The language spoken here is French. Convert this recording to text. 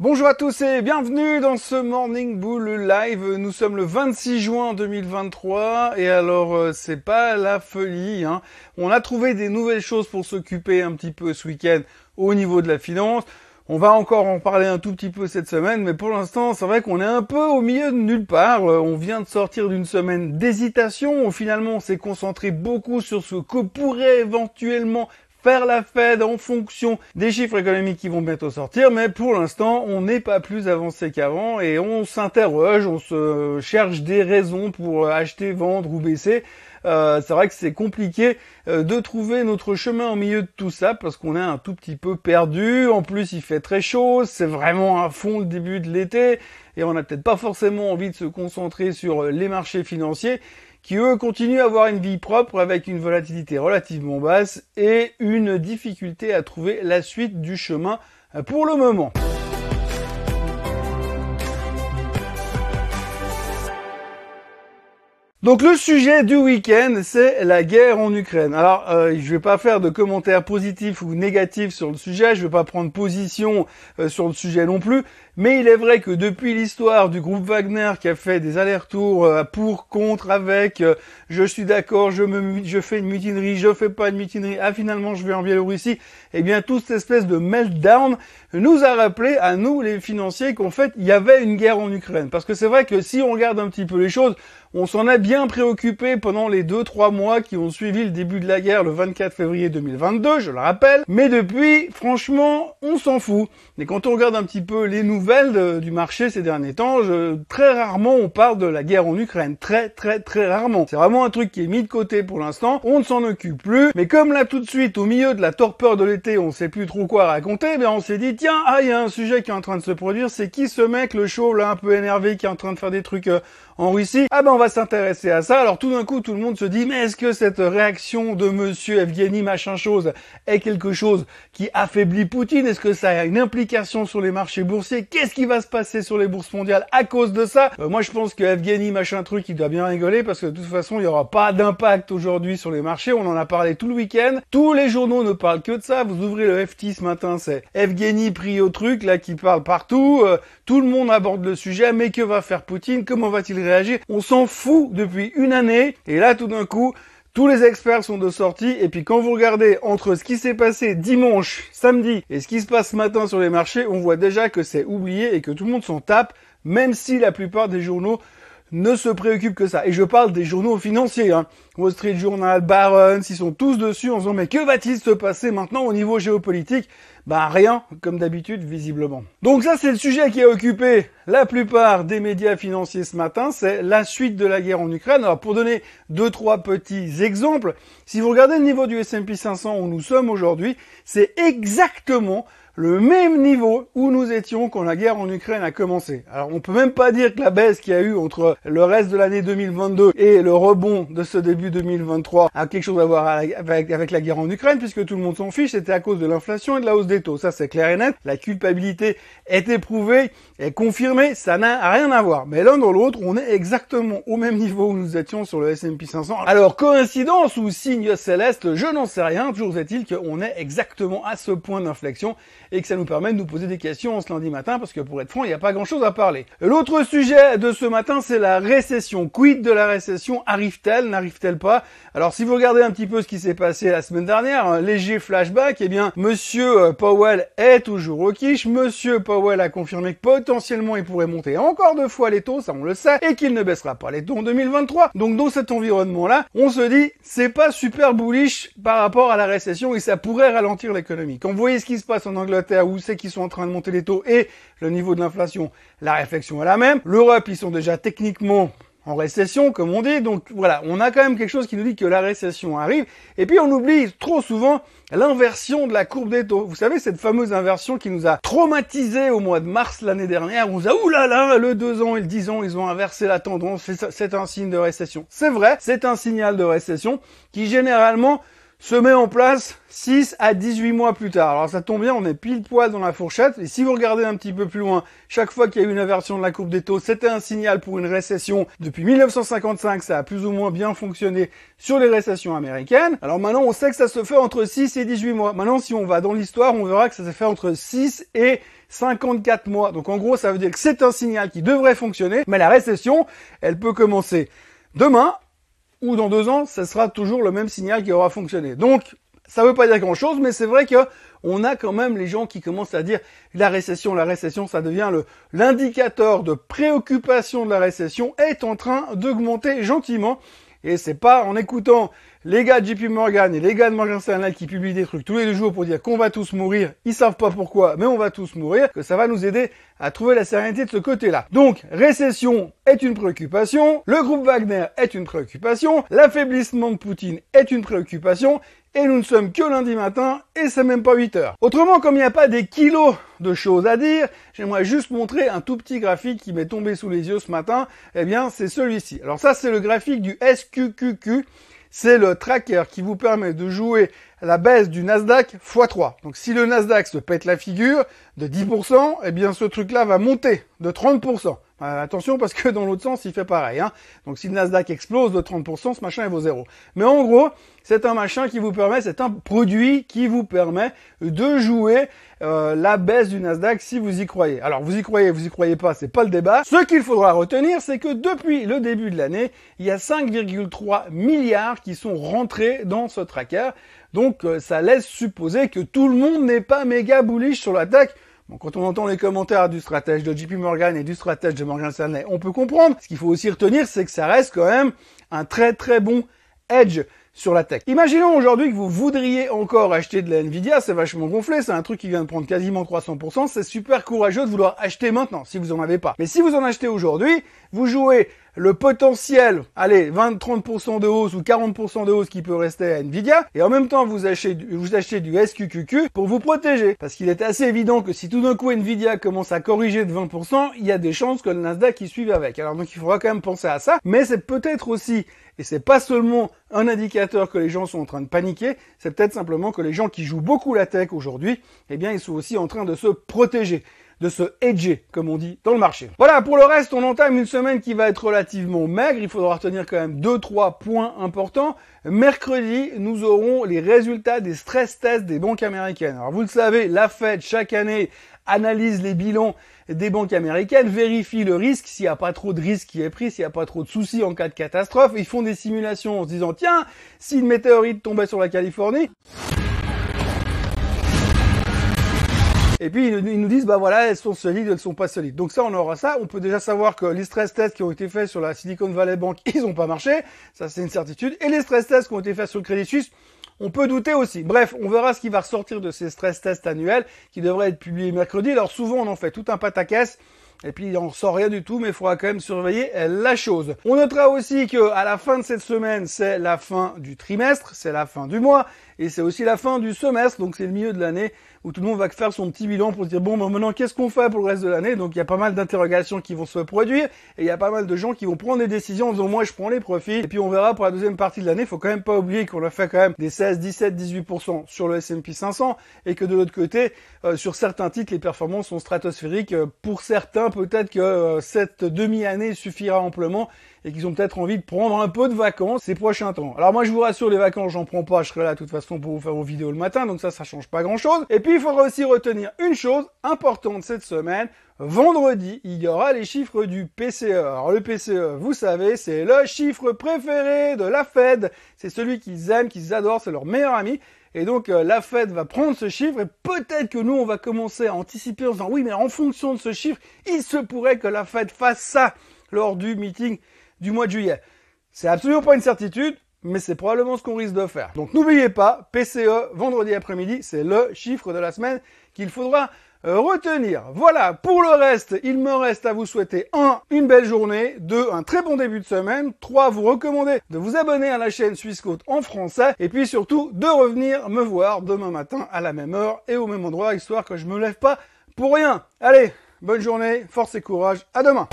Bonjour à tous et bienvenue dans ce Morning Bull Live. Nous sommes le 26 juin 2023 et alors euh, c'est pas la folie. Hein. On a trouvé des nouvelles choses pour s'occuper un petit peu ce week-end au niveau de la finance. On va encore en parler un tout petit peu cette semaine, mais pour l'instant, c'est vrai qu'on est un peu au milieu de nulle part. Euh, on vient de sortir d'une semaine d'hésitation où finalement on s'est concentré beaucoup sur ce que pourrait éventuellement faire la Fed en fonction des chiffres économiques qui vont bientôt sortir, mais pour l'instant, on n'est pas plus avancé qu'avant et on s'interroge, on se cherche des raisons pour acheter, vendre ou baisser. Euh, c'est vrai que c'est compliqué euh, de trouver notre chemin au milieu de tout ça parce qu'on est un tout petit peu perdu. En plus, il fait très chaud, c'est vraiment à fond le début de l'été et on n'a peut-être pas forcément envie de se concentrer sur les marchés financiers qui eux continuent à avoir une vie propre avec une volatilité relativement basse et une difficulté à trouver la suite du chemin pour le moment. Donc le sujet du week-end, c'est la guerre en Ukraine. Alors, euh, je vais pas faire de commentaires positifs ou négatifs sur le sujet, je vais pas prendre position euh, sur le sujet non plus, mais il est vrai que depuis l'histoire du groupe Wagner qui a fait des allers-retours euh, pour, contre, avec, je suis d'accord, je fais une mutinerie, je fais pas une mutinerie, ah finalement je vais en Biélorussie, eh bien toute cette espèce de meltdown nous a rappelé à nous les financiers qu'en fait il y avait une guerre en Ukraine. Parce que c'est vrai que si on regarde un petit peu les choses, on s'en a bien préoccupé pendant les 2-3 mois qui ont suivi le début de la guerre le 24 février 2022, je le rappelle. Mais depuis, franchement, on s'en fout. Et quand on regarde un petit peu les nouvelles du marché ces derniers temps, très rarement on parle de la guerre en Ukraine. Très très très rarement. C'est vraiment un truc qui est mis de côté pour l'instant. On ne s'en occupe plus. Mais comme là tout de suite, au milieu de la torpeur de l'été, on sait plus trop quoi raconter, ben on s'est dit, tiens, ah, il y a un sujet qui est en train de se produire. C'est qui ce mec, le chauve là, un peu énervé, qui est en train de faire des trucs euh, en Russie Ah ben on va s'intéresser à ça. Alors tout d'un coup, tout le monde se dit, mais est-ce que cette réaction de monsieur Evgeny machin chose est quelque chose qui affaiblit Poutine? Est-ce que ça a une implication sur les marchés boursiers? Qu'est-ce qui va se passer sur les bourses mondiales à cause de ça? Euh, Moi je pense que Evgeny machin truc, il doit bien rigoler parce que de toute façon, il n'y aura pas d'impact aujourd'hui sur les marchés. On en a parlé tout le week-end. Tous les journaux ne parlent que de ça. Vous ouvrez le FT ce matin, c'est Evgeny pris au truc là qui parle partout. Euh, tout le monde aborde le sujet. Mais que va faire Poutine? Comment va-t-il réagir On s'en fout depuis une année. Et là, tout d'un coup, tous les experts sont de sortie et puis quand vous regardez entre ce qui s'est passé dimanche, samedi et ce qui se passe ce matin sur les marchés, on voit déjà que c'est oublié et que tout le monde s'en tape, même si la plupart des journaux ne se préoccupent que ça. Et je parle des journaux financiers, hein. Wall Street Journal, Barron's, ils sont tous dessus en disant mais que va-t-il se passer maintenant au niveau géopolitique? Bah rien, comme d'habitude, visiblement. Donc ça, c'est le sujet qui a occupé la plupart des médias financiers ce matin, c'est la suite de la guerre en Ukraine. Alors pour donner deux, trois petits exemples, si vous regardez le niveau du S&P 500 où nous sommes aujourd'hui, c'est exactement le même niveau où nous étions quand la guerre en Ukraine a commencé. Alors on peut même pas dire que la baisse qu'il y a eu entre le reste de l'année 2022 et le rebond de ce début 2023 a quelque chose à voir avec, avec la guerre en Ukraine puisque tout le monde s'en fiche, c'était à cause de l'inflation et de la hausse Ça c'est clair et net. La culpabilité est éprouvée, est confirmée, ça n'a rien à voir. Mais l'un dans l'autre, on est exactement au même niveau où nous étions sur le S&P 500. Alors coïncidence ou signe céleste, je n'en sais rien. Toujours est-il qu'on est exactement à ce point d'inflexion et que ça nous permet de nous poser des questions ce lundi matin parce que pour être franc, il n'y a pas grand chose à parler. L'autre sujet de ce matin, c'est la récession. Quid de la récession? Arrive-t-elle? N'arrive-t-elle pas? Alors si vous regardez un petit peu ce qui s'est passé la semaine dernière, un léger flashback, eh bien, monsieur euh, Powell est toujours au quiche. Monsieur Powell a confirmé que potentiellement il pourrait monter encore deux fois les taux, ça on le sait, et qu'il ne baissera pas les taux en 2023. Donc dans cet environnement-là, on se dit, c'est pas super bullish par rapport à la récession et ça pourrait ralentir l'économie. Quand vous voyez ce qui se passe en Angleterre, où c'est qu'ils sont en train de monter les taux et le niveau de l'inflation, la réflexion est la même. L'Europe, ils sont déjà techniquement en récession, comme on dit. Donc voilà, on a quand même quelque chose qui nous dit que la récession arrive. Et puis on oublie trop souvent l'inversion de la courbe des taux. Vous savez, cette fameuse inversion qui nous a traumatisé au mois de mars l'année dernière. On nous a, oulala, le 2 ans et le 10 ans, ils ont inversé la tendance. C'est un signe de récession. C'est vrai, c'est un signal de récession qui généralement se met en place 6 à 18 mois plus tard. Alors ça tombe bien, on est pile poil dans la fourchette. Et si vous regardez un petit peu plus loin, chaque fois qu'il y a eu une inversion de la courbe des taux, c'était un signal pour une récession. Depuis 1955, ça a plus ou moins bien fonctionné sur les récessions américaines. Alors maintenant, on sait que ça se fait entre 6 et 18 mois. Maintenant, si on va dans l'histoire, on verra que ça se fait entre 6 et 54 mois. Donc en gros, ça veut dire que c'est un signal qui devrait fonctionner, mais la récession, elle peut commencer demain ou dans deux ans, ce sera toujours le même signal qui aura fonctionné. Donc, ça ne veut pas dire grand chose, mais c'est vrai que on a quand même les gens qui commencent à dire la récession, la récession, ça devient l'indicateur de préoccupation de la récession est en train d'augmenter gentiment. Et c'est pas en écoutant les gars de JP Morgan et les gars de Morgan Stanley qui publient des trucs tous les deux jours pour dire qu'on va tous mourir, ils savent pas pourquoi, mais on va tous mourir, que ça va nous aider à trouver la sérénité de ce côté-là. Donc, récession est une préoccupation, le groupe Wagner est une préoccupation, l'affaiblissement de Poutine est une préoccupation, et nous ne sommes que lundi matin, et c'est même pas 8 heures. Autrement, comme il n'y a pas des kilos de choses à dire, j'aimerais juste montrer un tout petit graphique qui m'est tombé sous les yeux ce matin, eh bien, c'est celui-ci. Alors ça, c'est le graphique du SQQQ, c'est le tracker qui vous permet de jouer la baisse du Nasdaq x3. Donc si le Nasdaq se pète la figure de 10%, eh bien ce truc-là va monter de 30%. Euh, attention parce que dans l'autre sens, il fait pareil. Hein. Donc si le Nasdaq explose de 30%, ce machin il vaut zéro. Mais en gros, c'est un machin qui vous permet, c'est un produit qui vous permet de jouer euh, la baisse du Nasdaq si vous y croyez. Alors vous y croyez, vous y croyez pas, c'est pas le débat. Ce qu'il faudra retenir, c'est que depuis le début de l'année, il y a 5,3 milliards qui sont rentrés dans ce tracker. Donc euh, ça laisse supposer que tout le monde n'est pas méga bullish sur l'attaque quand on entend les commentaires du stratège de JP Morgan et du stratège de Morgan Stanley, on peut comprendre. Ce qu'il faut aussi retenir, c'est que ça reste quand même un très très bon edge sur la tech. Imaginons aujourd'hui que vous voudriez encore acheter de la Nvidia, c'est vachement gonflé, c'est un truc qui vient de prendre quasiment 300%, c'est super courageux de vouloir acheter maintenant, si vous en avez pas. Mais si vous en achetez aujourd'hui, vous jouez le potentiel, allez, 20-30% de hausse ou 40% de hausse qui peut rester à Nvidia, et en même temps vous achetez, du SQQQ pour vous protéger. Parce qu'il est assez évident que si tout d'un coup Nvidia commence à corriger de 20%, il y a des chances que le Nasdaq y suive avec. Alors donc il faudra quand même penser à ça, mais c'est peut-être aussi et c'est pas seulement un indicateur que les gens sont en train de paniquer, c'est peut-être simplement que les gens qui jouent beaucoup la tech aujourd'hui, eh bien, ils sont aussi en train de se protéger de se hedger, comme on dit dans le marché. Voilà, pour le reste, on entame une semaine qui va être relativement maigre. Il faudra retenir quand même deux, trois points importants. Mercredi, nous aurons les résultats des stress tests des banques américaines. Alors, vous le savez, la Fed, chaque année, analyse les bilans des banques américaines, vérifie le risque, s'il n'y a pas trop de risque qui est pris, s'il n'y a pas trop de soucis en cas de catastrophe. Ils font des simulations en se disant, tiens, si une météorite tombait sur la Californie, Et puis ils nous disent bah voilà elles sont solides, elles sont pas solides. Donc ça on aura ça. On peut déjà savoir que les stress tests qui ont été faits sur la Silicon Valley Bank ils ont pas marché, ça c'est une certitude. Et les stress tests qui ont été faits sur le Crédit Suisse, on peut douter aussi. Bref, on verra ce qui va ressortir de ces stress tests annuels qui devraient être publiés mercredi. Alors souvent on en fait tout un pataquès. Et puis il en sort rien du tout, mais il faudra quand même surveiller la chose. On notera aussi que à la fin de cette semaine, c'est la fin du trimestre, c'est la fin du mois, et c'est aussi la fin du semestre, donc c'est le milieu de l'année où tout le monde va faire son petit bilan pour se dire bon ben maintenant qu'est-ce qu'on fait pour le reste de l'année? Donc il y a pas mal d'interrogations qui vont se produire et il y a pas mal de gens qui vont prendre des décisions en disant moi je prends les profits. Et puis on verra pour la deuxième partie de l'année il faut quand même pas oublier qu'on a fait quand même des 16 17 18% sur le S&P 500 et que de l'autre côté euh, sur certains titres les performances sont stratosphériques. Euh, pour certains peut-être que euh, cette demi-année suffira amplement et qu'ils ont peut-être envie de prendre un peu de vacances ces prochains temps. Alors moi je vous rassure, les vacances j'en prends pas, je serai là de toute façon pour vous faire vos vidéos le matin, donc ça ça change pas grand chose. Et puis il faudra aussi retenir une chose importante cette semaine, Vendredi, il y aura les chiffres du PCE. Alors le PCE, vous savez, c'est le chiffre préféré de la Fed. C'est celui qu'ils aiment, qu'ils adorent, c'est leur meilleur ami. Et donc euh, la Fed va prendre ce chiffre et peut-être que nous, on va commencer à anticiper en disant oui, mais en fonction de ce chiffre, il se pourrait que la Fed fasse ça lors du meeting du mois de juillet. C'est absolument pas une certitude, mais c'est probablement ce qu'on risque de faire. Donc n'oubliez pas, PCE, vendredi après-midi, c'est le chiffre de la semaine qu'il faudra euh, retenir. Voilà, pour le reste, il me reste à vous souhaiter un, une belle journée, deux, un très bon début de semaine, trois, vous recommander de vous abonner à la chaîne Suisse en français, et puis surtout de revenir me voir demain matin à la même heure et au même endroit, histoire que je me lève pas pour rien. Allez, bonne journée, force et courage, à demain